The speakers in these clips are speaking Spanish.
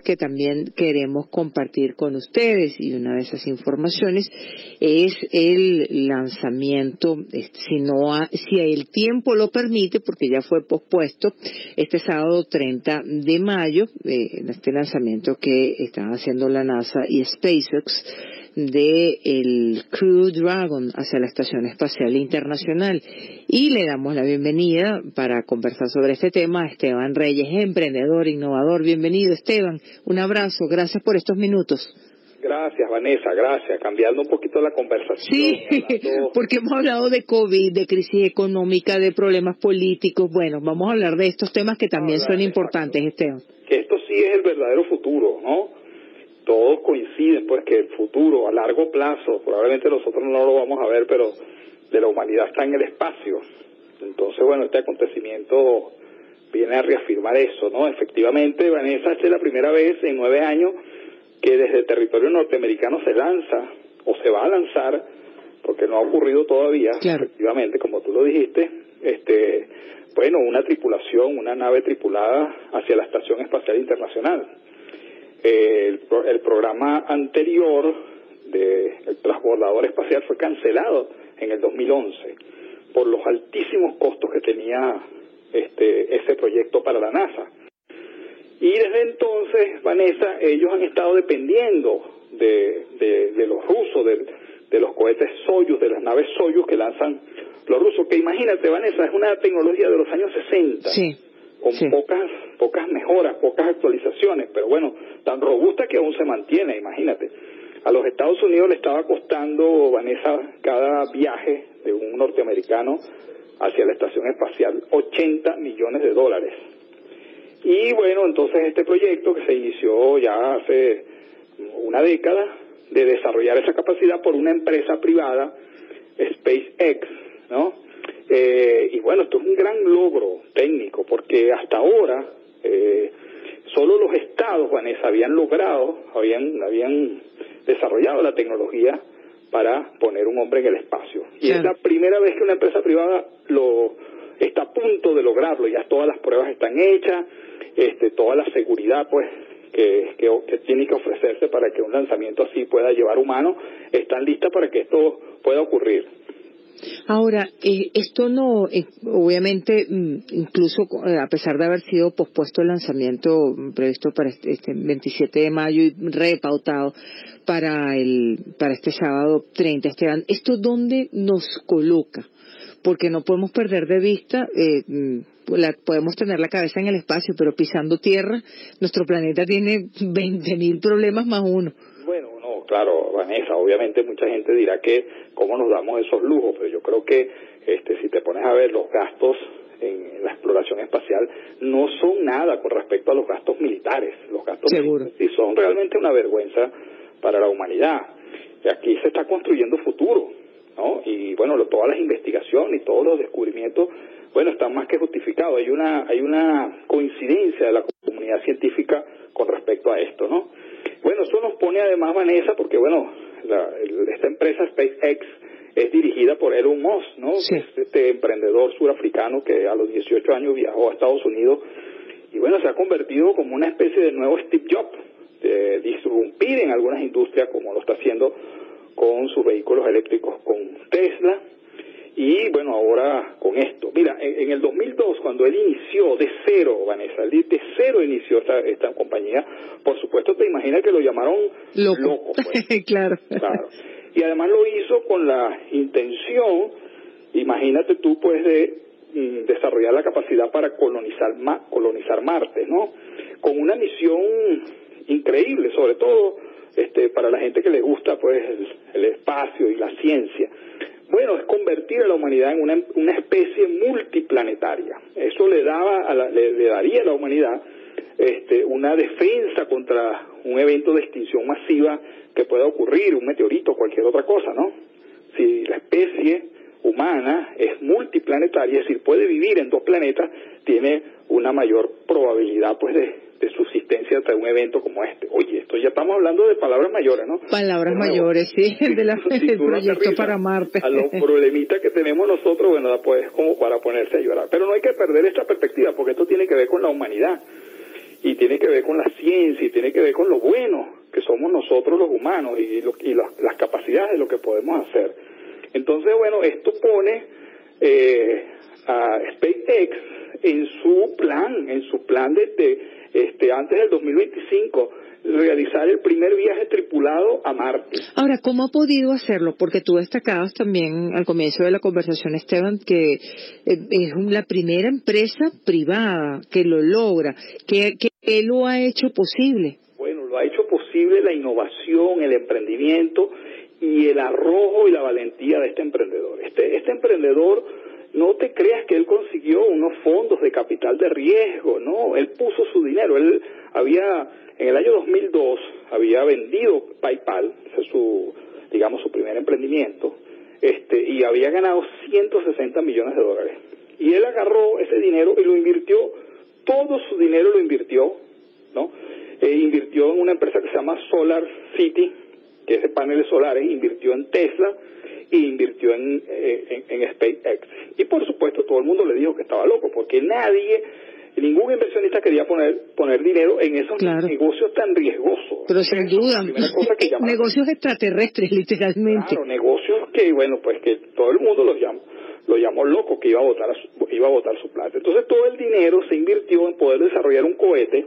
que también queremos compartir con ustedes y una de esas informaciones es el lanzamiento, si no si el tiempo lo permite, porque ya fue pospuesto este sábado 30 de mayo, eh, este lanzamiento que están haciendo la NASA y SpaceX de el Crew Dragon hacia la Estación Espacial Internacional. Y le damos la bienvenida para conversar sobre este tema a Esteban Reyes, emprendedor, innovador. Bienvenido, Esteban. Un abrazo. Gracias por estos minutos. Gracias, Vanessa, gracias. Cambiando un poquito la conversación. Sí, porque hemos hablado de COVID, de crisis económica, de problemas políticos. Bueno, vamos a hablar de estos temas que también son importantes, Esteban. Que esto sí es el verdadero futuro, ¿no? Todos coinciden pues que el futuro a largo plazo, probablemente nosotros no lo vamos a ver, pero de la humanidad está en el espacio. Entonces, bueno, este acontecimiento viene a reafirmar eso, ¿no? Efectivamente, Vanessa, esta es la primera vez en nueve años que desde el territorio norteamericano se lanza o se va a lanzar, porque no ha ocurrido todavía, efectivamente, como tú lo dijiste, este, bueno, una tripulación, una nave tripulada hacia la Estación Espacial Internacional el, el programa anterior del transbordador espacial fue cancelado en el 2011 por los altísimos costos que tenía este, ese proyecto para la NASA. Y desde entonces, Vanessa, ellos han estado dependiendo de, de, los rusos, de, de, los cohetes Soyuz, de las naves Soyuz que lanzan los rusos, que imagínate, Vanessa, es una tecnología de los años 60. Sí con pocas pocas mejoras, pocas actualizaciones, pero bueno, tan robusta que aún se mantiene, imagínate. A los Estados Unidos le estaba costando, Vanessa, cada viaje de un norteamericano hacia la estación espacial 80 millones de dólares. Y bueno, entonces este proyecto que se inició ya hace una década de desarrollar esa capacidad por una empresa privada, SpaceX, ¿no? Eh, y bueno, esto es un gran logro técnico, porque hasta ahora eh, solo los estados, Vanessa, habían logrado, habían, habían desarrollado la tecnología para poner un hombre en el espacio. Y es la primera vez que una empresa privada lo está a punto de lograrlo, ya todas las pruebas están hechas, este, toda la seguridad pues que, que, que, tiene que ofrecerse para que un lanzamiento así pueda llevar humano, están listas para que esto pueda ocurrir. Ahora, eh, esto no, eh, obviamente, mm, incluso eh, a pesar de haber sido pospuesto el lanzamiento previsto para este, 27 este de mayo y repautado para el para este sábado 30, Esteban, ¿esto dónde nos coloca? Porque no podemos perder de vista, mm, podemos tener la cabeza en el espacio, pero pisando tierra, nuestro planeta tiene 20.000 problemas más uno claro, Vanessa, obviamente mucha gente dirá que cómo nos damos esos lujos, pero yo creo que este, si te pones a ver los gastos en la exploración espacial no son nada con respecto a los gastos militares. Los gastos y son realmente una vergüenza para la humanidad. Y aquí se está construyendo futuro, ¿no? Y bueno, todas las investigaciones y todos los descubrimientos, bueno, están más que justificados. Hay una hay una coincidencia de la comunidad científica con respecto a esto, ¿no? Bueno, eso nos pone además, Vanessa, porque bueno, esta empresa SpaceX es dirigida por Elon Musk, ¿no? Este emprendedor surafricano que a los 18 años viajó a Estados Unidos y bueno, se ha convertido como una especie de nuevo Steve Jobs, de disrumpir en algunas industrias como lo está haciendo con sus vehículos eléctricos con Tesla y bueno, ahora con esto. Mira, en, el 2002, cuando él inició de cero, Vanessa, de cero inició esta, esta compañía, por supuesto te imaginas que lo llamaron loco. pues. claro. claro. Y además lo hizo con la intención, imagínate tú, pues, de mm, desarrollar la capacidad para colonizar, colonizar Marte, ¿no? Con una misión increíble, sobre todo este, para la gente que le gusta, pues, el espacio y la ciencia. Bueno, es convertir a la humanidad en una, una especie multiplanetaria. Eso le, daba a le, daría a la humanidad este, una defensa contra un evento de extinción masiva que pueda ocurrir, un meteorito o cualquier otra cosa, ¿no? Si la especie humana es multiplanetaria, es decir, puede vivir en dos planetas, tiene una mayor probabilidad pues de, de subsistencia ante un evento como este. Oye, esto ya estamos hablando de palabras mayores, ¿no? Palabras mayores, sí, de la, del proyecto para Marte. A los problemitas que tenemos nosotros, bueno, pues como para ponerse a llorar. Pero no hay que perder esta perspectiva, porque esto tiene que ver con la humanidad. y tiene que ver con la ciencia y tiene que ver con lo bueno que somos nosotros los humanos y, y las capacidades de lo que podemos hacer. Entonces, bueno, esto pone eh, a SpaceX en su plan, en su plan desde este, antes del 2025 realizar el primer viaje tripulado a Marte. Ahora, ¿cómo ha podido hacerlo? Porque tú destacabas también al comienzo de la conversación, Esteban, que eh, es la primera empresa privada que lo logra. ¿Qué, qué lo ha hecho posible? Bueno, lo ha hecho posible la innovación, el emprendimiento y el arrojo y la valentía de este emprendedor. Este, este emprendedor, no te creas que él consiguió unos fondos de capital de riesgo, no, él puso su dinero, él había, en el año 2002, había vendido PayPal, su, digamos, su primer emprendimiento, este, y había ganado 160 millones de dólares. Y él agarró ese dinero y lo invirtió, todo su dinero lo invirtió, ¿no? E invirtió en una empresa que se llama Solar City, que es de paneles solares, invirtió en Tesla e invirtió en, eh, en, SpaceX. Y por supuesto todo el mundo le dijo que estaba loco, porque nadie, ningún inversionista quería poner, poner dinero en esos negocios tan riesgosos. Pero sin duda, negocios extraterrestres literalmente. Claro, negocios que, bueno, pues que todo el mundo los llamó lo llamó loco que iba a votar iba a votar su plata. Entonces todo el dinero se invirtió en poder desarrollar un cohete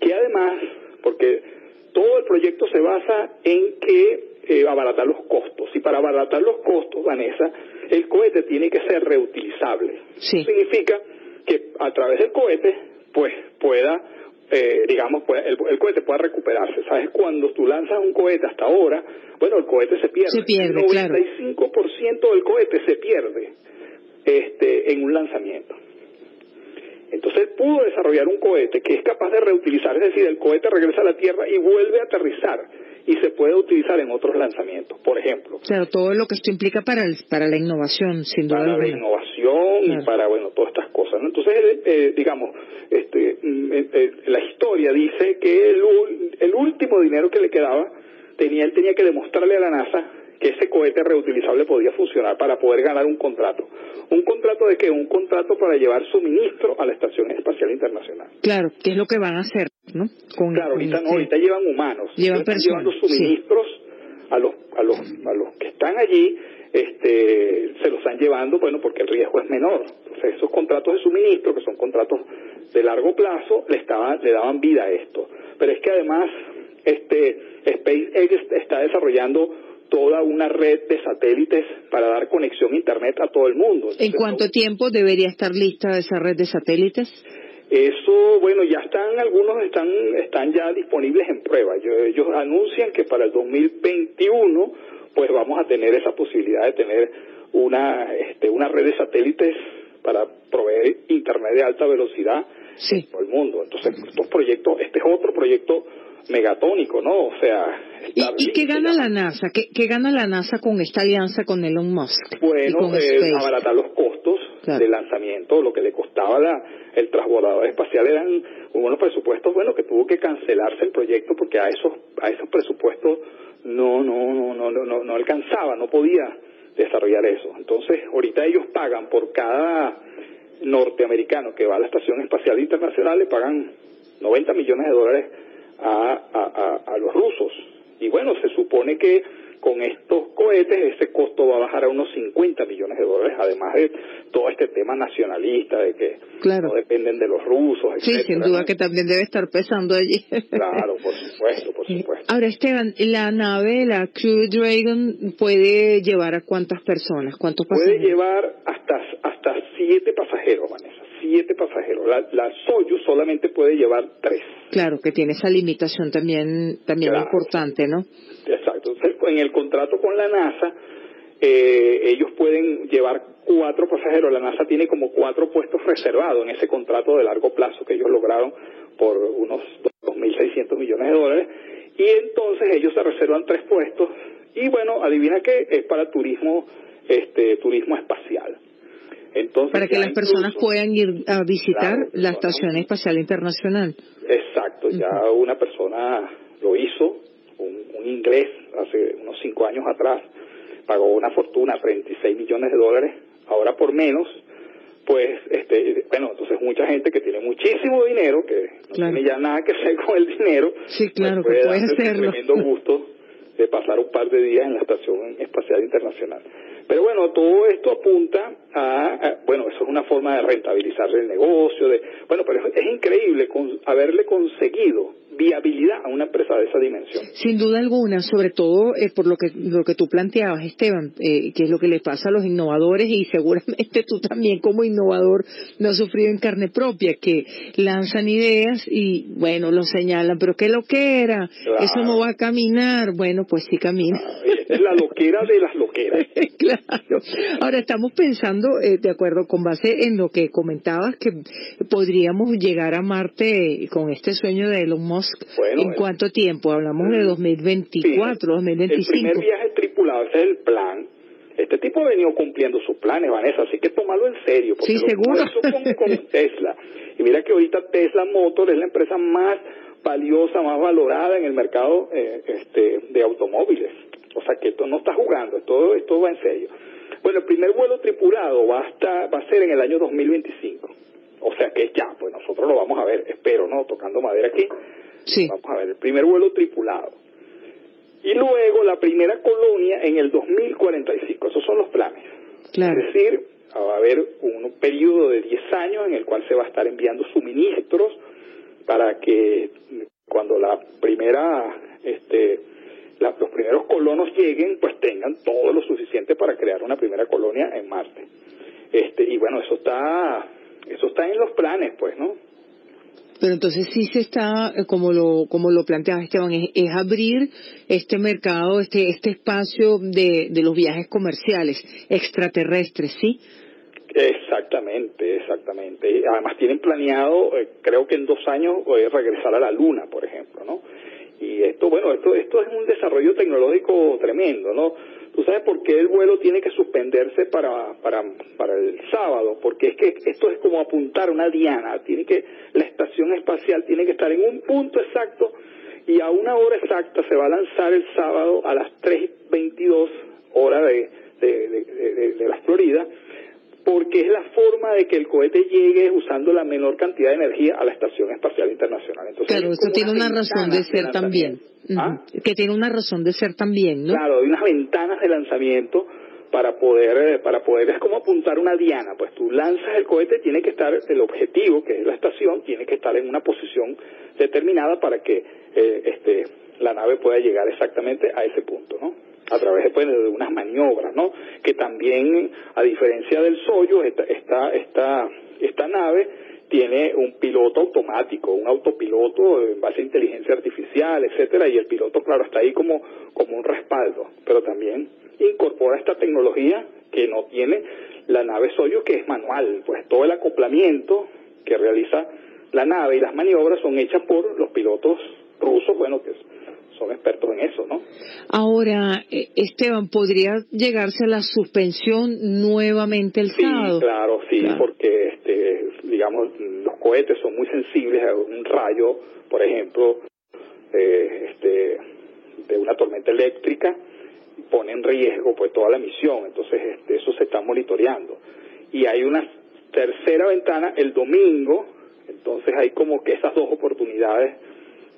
que además, porque todo el proyecto se basa en que eh, abaratar los costos. Y para abaratar los costos, Vanessa, el cohete tiene que ser reutilizable. Sí. Eso significa que a través del cohete, pues pueda, eh, digamos, el, cohete pueda recuperarse. ¿Sabes? Cuando tú lanzas un cohete hasta ahora, bueno, el cohete se pierde. Se pierde, el 95% del cohete se pierde este, en un lanzamiento. Entonces él pudo desarrollar un cohete que es capaz de reutilizar, es decir, el cohete regresa a la Tierra y vuelve a aterrizar y se puede utilizar en otros lanzamientos, por ejemplo. Claro, todo lo que esto implica para para la innovación, sin duda Para la innovación y para, bueno, todas estas cosas. Entonces, eh, digamos, este, mm, eh, eh, la historia dice que el, el último dinero que le quedaba, tenía él tenía que demostrarle a la NASA que ese cohete reutilizable podía funcionar para poder ganar un contrato. ¿Un contrato de qué? Un contrato para llevar suministro a la Estación Espacial Internacional. Claro, ¿qué es lo que van a hacer, ¿no? claro, ahorita no, ahorita llevan humanos. Llevan personas. llevando suministros a los a los a los que están allí este se los están llevando, bueno, porque el riesgo es menor. Entonces, esos contratos de suministro, que son contratos de largo plazo, le estaban le daban vida a esto. Pero es que además este SpaceX está desarrollando toda una red de satélites para dar conexión a Internet a todo el mundo. ¿En cuánto tiempo debería estar lista esa red de satélites? Eso, bueno, ya están, algunos están, están ya disponibles en prueba. Ellos anuncian que para el 2021, pues vamos a tener esa posibilidad de tener una, este, una red de satélites para proveer Internet de alta velocidad en todo el mundo. Entonces, estos proyectos, este es otro proyecto megatónico, ¿no? O sea... ¿Y, qué gana la NASA? ¿Qué, gana la NASA con esta alianza con Elon Musk? Bueno, eh, abaratar los costos de lanzamiento, lo que le costaba la, el transbordador espacial eran unos presupuestos, bueno, que tuvo que cancelarse el proyecto porque a esos, a esos presupuestos no, no, no, no, no, no alcanzaba, no podía desarrollar eso. Entonces, ahorita ellos pagan por cada norteamericano que va a la Estación Espacial Internacional, le pagan 90 millones de dólares a, a, los rusos. Y bueno, se supone que con estos cohetes ese costo va a bajar a unos 50 millones de dólares, además de todo este tema nacionalista de que no dependen de los rusos, Sí, sin duda que también debe estar pesando allí. Claro, por supuesto, por supuesto. Ahora, Esteban, la nave, la Crew Dragon, puede llevar a cuántas personas, cuántos pasajeros? Puede llevar hasta hasta siete pasajeros, Vanessa siete pasajeros. La, la Soyuz solamente puede llevar tres. Claro, que tiene esa limitación también, también importante, ¿no? Entonces, en el contrato con la NASA, eh, ellos pueden llevar cuatro pasajeros. La NASA tiene como cuatro puestos reservados en ese contrato de largo plazo que ellos lograron por unos 2.600 millones de dólares. Y entonces ellos se reservan tres puestos. Y bueno, adivina qué, es para turismo, este, turismo espacial para que las personas puedan ir a visitar la Estación Espacial Internacional. Exacto, ya una persona lo hizo, un, inglés, hace unos cinco años atrás, pagó una fortuna, 36 millones de dólares, ahora por menos, pues, este, bueno, entonces mucha gente que tiene muchísimo dinero, que no tiene ya nada que hacer con el dinero, sí, pues claro, puede que puede darse hacerlo. tremendo gusto de pasar un par de días en la Estación Espacial Internacional. Pero bueno, todo esto apunta a, a- bueno, eso es una forma de rentabilizar el negocio, de, bueno, pero es, es increíble con, haberle conseguido viabilidad a una empresa de esa dimensión. Sin duda alguna, sobre todo eh, por lo que lo que tú planteabas, Esteban, eh, que es lo que le pasa a los innovadores y seguramente tú también como innovador lo has sufrido en carne propia, que lanzan ideas y bueno, lo señalan, pero ¿qué lo que era? Claro. Eso no va a caminar. Bueno, pues sí camina. Esta es la loquera de las loqueras. claro. Ahora estamos pensando, eh, de acuerdo con base en lo que comentabas, que podríamos llegar a Marte con este sueño de Elon Musk. Bueno, ¿En el- cuánto tiempo? Hablamos de 2024, Sí, 2025. El primer viaje tripulado, ese es el plan. Este tipo ha venido cumpliendo sus planes, Vanessa, así que tómalo en serio. Porque Sí, seguro. con, con Tesla. Y mira que ahorita Tesla Motor es la empresa más valiosa, más valorada en el mercado eh, este, de automóviles. O sea que esto no está jugando, esto, esto va en serio. Bueno, el primer vuelo tripulado va a, estar, va a ser en el año 2025. O sea que ya, pues nosotros lo vamos a ver, espero, ¿no? Tocando madera aquí. Sí. Vamos a ver, el primer vuelo tripulado. Y luego la primera colonia en el 2045. Esos son los planes. Claro. Es decir, va a haber un periodo de 10 años en el cual se va a estar enviando suministros para que cuando la primera, este, la- los primeros colonos lleguen, pues tengan todo lo suficiente para crear una primera colonia en Marte. Este, y bueno, eso está, eso está en los planes, pues, ¿no? Pero entonces sí se está, eh, como lo, como lo planteaba Esteban, es, es abrir este mercado, este, este espacio de, de los viajes comerciales extraterrestres, ¿sí? Exactamente, exactamente. Además tienen planeado, eh, creo que en dos años, eh, regresar a la Luna, por ejemplo. Esto, bueno, esto, esto es un desarrollo tecnológico tremendo, ¿no? ¿Tú sabes por qué el vuelo tiene que suspenderse para, para, para el sábado? Porque es que esto es como apuntar una diana, tiene que, la estación espacial tiene que estar en un punto exacto y a una hora exacta se va a lanzar el sábado a las 3.22 hora de, de, de, de- de la Florida porque es la forma de que el cohete llegue usando la menor cantidad de energía a la Estación Espacial Internacional. Entonces, eso tiene una razón de ser también. ¿Ah? Que tiene una razón de ser también, ¿no? Claro, hay unas ventanas de lanzamiento para poder, eh, para poder, es como apuntar una diana, pues tú lanzas el cohete, tiene que estar, el objetivo, que es la estación, tiene que estar en una posición determinada para que eh, este, la nave pueda llegar exactamente a ese punto, ¿no? A través de, pues, de unas maniobras, ¿no? Que también, a diferencia del Soyuz, esta, esta, esta, nave tiene un piloto automático, un autopiloto en base a inteligencia artificial, etcétera, y el piloto, claro, está ahí como, como un respaldo, pero también incorpora esta tecnología que no tiene la nave Soyuz, que es manual, pues todo el acoplamiento que realiza la nave y las maniobras son hechas por los pilotos rusos, bueno, que son expertos en eso, ¿no? Ahora, eh, Esteban, ¿podría llegarse a la suspensión nuevamente el Sí, sábado? claro, sí, Claro. porque este, digamos los cohetes son muy sensibles a un rayo, por ejemplo, eh, este, de una tormenta eléctrica pone en riesgo pues toda la misión, entonces este, eso se está monitoreando y hay una tercera ventana el domingo, entonces hay como que esas dos oportunidades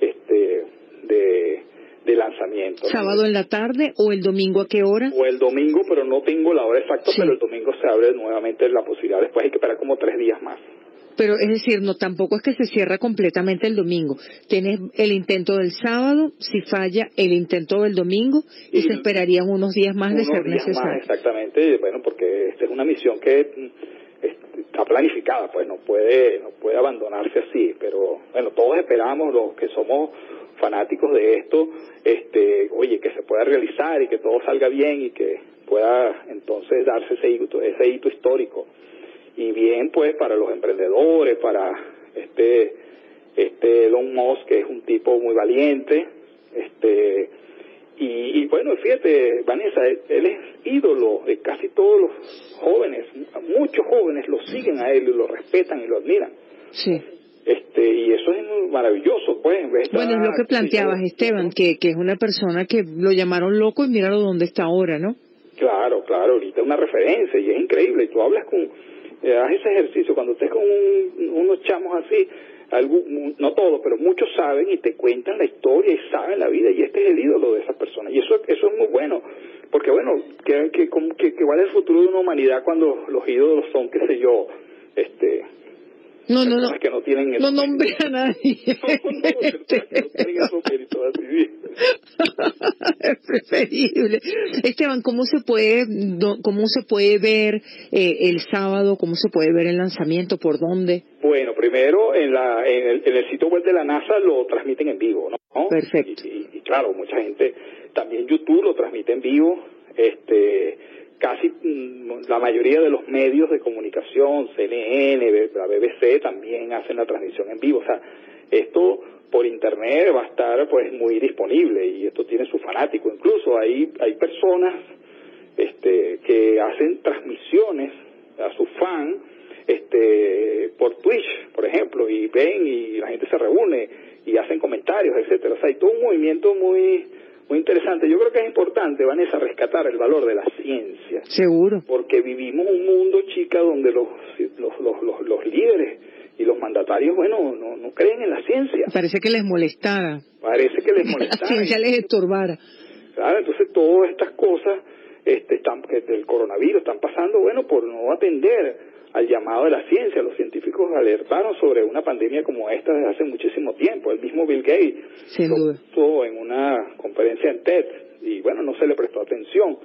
este, de, de lanzamiento. ¿Sábado en la tarde o el domingo a qué hora? o el domingo, pero no tengo la hora exacta, Sí. pero el domingo se abre nuevamente la posibilidad. Después hay que esperar como tres días más. Pero es decir, no tampoco es que se cierra completamente el domingo. Tienes el intento del sábado, si falla el intento del domingo y, Y- se esperarían unos días más de Unos ser días necesario. más, exactamente. Bueno, porque esta es una misión que mm, está planificada, pues no puede, no puede abandonarse así. Pero bueno, todos esperamos, los que somos fanáticos de esto, este, oye, que se pueda realizar y que todo salga bien y que pueda entonces darse ese hito, ese hito histórico. Y bien, pues, para los emprendedores, para este, este Elon Musk, que es un tipo muy valiente, este, y, bueno, fíjate, Vanessa, él, él es ídolo de casi todos los jóvenes, muchos jóvenes lo siguen a él y lo respetan y lo admiran. Sí. Este, y eso es maravilloso, pues. esta- Bueno, es lo que planteabas, Esteban, que, que es una persona que lo llamaron loco y míralo dónde está ahora, ¿no? Claro, claro, ahorita es una referencia y es increíble. Tú hablas con, eh, haz ese ejercicio, cuando estés con unos chamos así, no todos, pero muchos saben y te cuentan la historia y saben la vida y este es el ídolo de esa persona. Y eso, eso es muy bueno, porque bueno, que, que, que, que, ¿cuál es el futuro de una humanidad cuando los ídolos son, qué sé yo, este no, no, no. Que no tienen no nombre a nadie. es preferible. Esteban, ¿cómo se puede, cómo se puede ver eh, el sábado? ¿Cómo se puede ver el lanzamiento? ¿Por dónde? Bueno, primero en, la, en, el, en el sitio web de la NASA lo transmiten en vivo, ¿no? Perfecto. Y, y claro, mucha gente, también YouTube lo transmite en vivo. Este, casi mm, la mayoría de los medios de comunicación, CNN, la BBC, también hacen la transmisión en vivo. O sea, esto por internet va a estar pues muy disponible y esto tiene su fanático. Incluso hay, hay personas este, que hacen transmisiones a sus fans este, por Twitch, por ejemplo, y ven y la gente se reúne y hacen comentarios, etcétera. O sea, hay todo un movimiento muy muy interesante. Yo creo que es importante, Vanessa, rescatar el valor de la ciencia. Seguro. Porque vivimos un mundo, chica, donde los, los, los, los, líderes y los mandatarios, bueno, no, no creen en la ciencia. Parece que les molestara. Parece que les molestara. la ciencia les estorbara. Claro, entonces todas estas cosas este, están, que del coronavirus están pasando, bueno, por no atender al llamado de la ciencia. Los científicos alertaron sobre una pandemia como esta desde hace muchísimo tiempo. El mismo Bill Gates Sin duda. en una conferencia en TED y bueno, no se le prestó atención.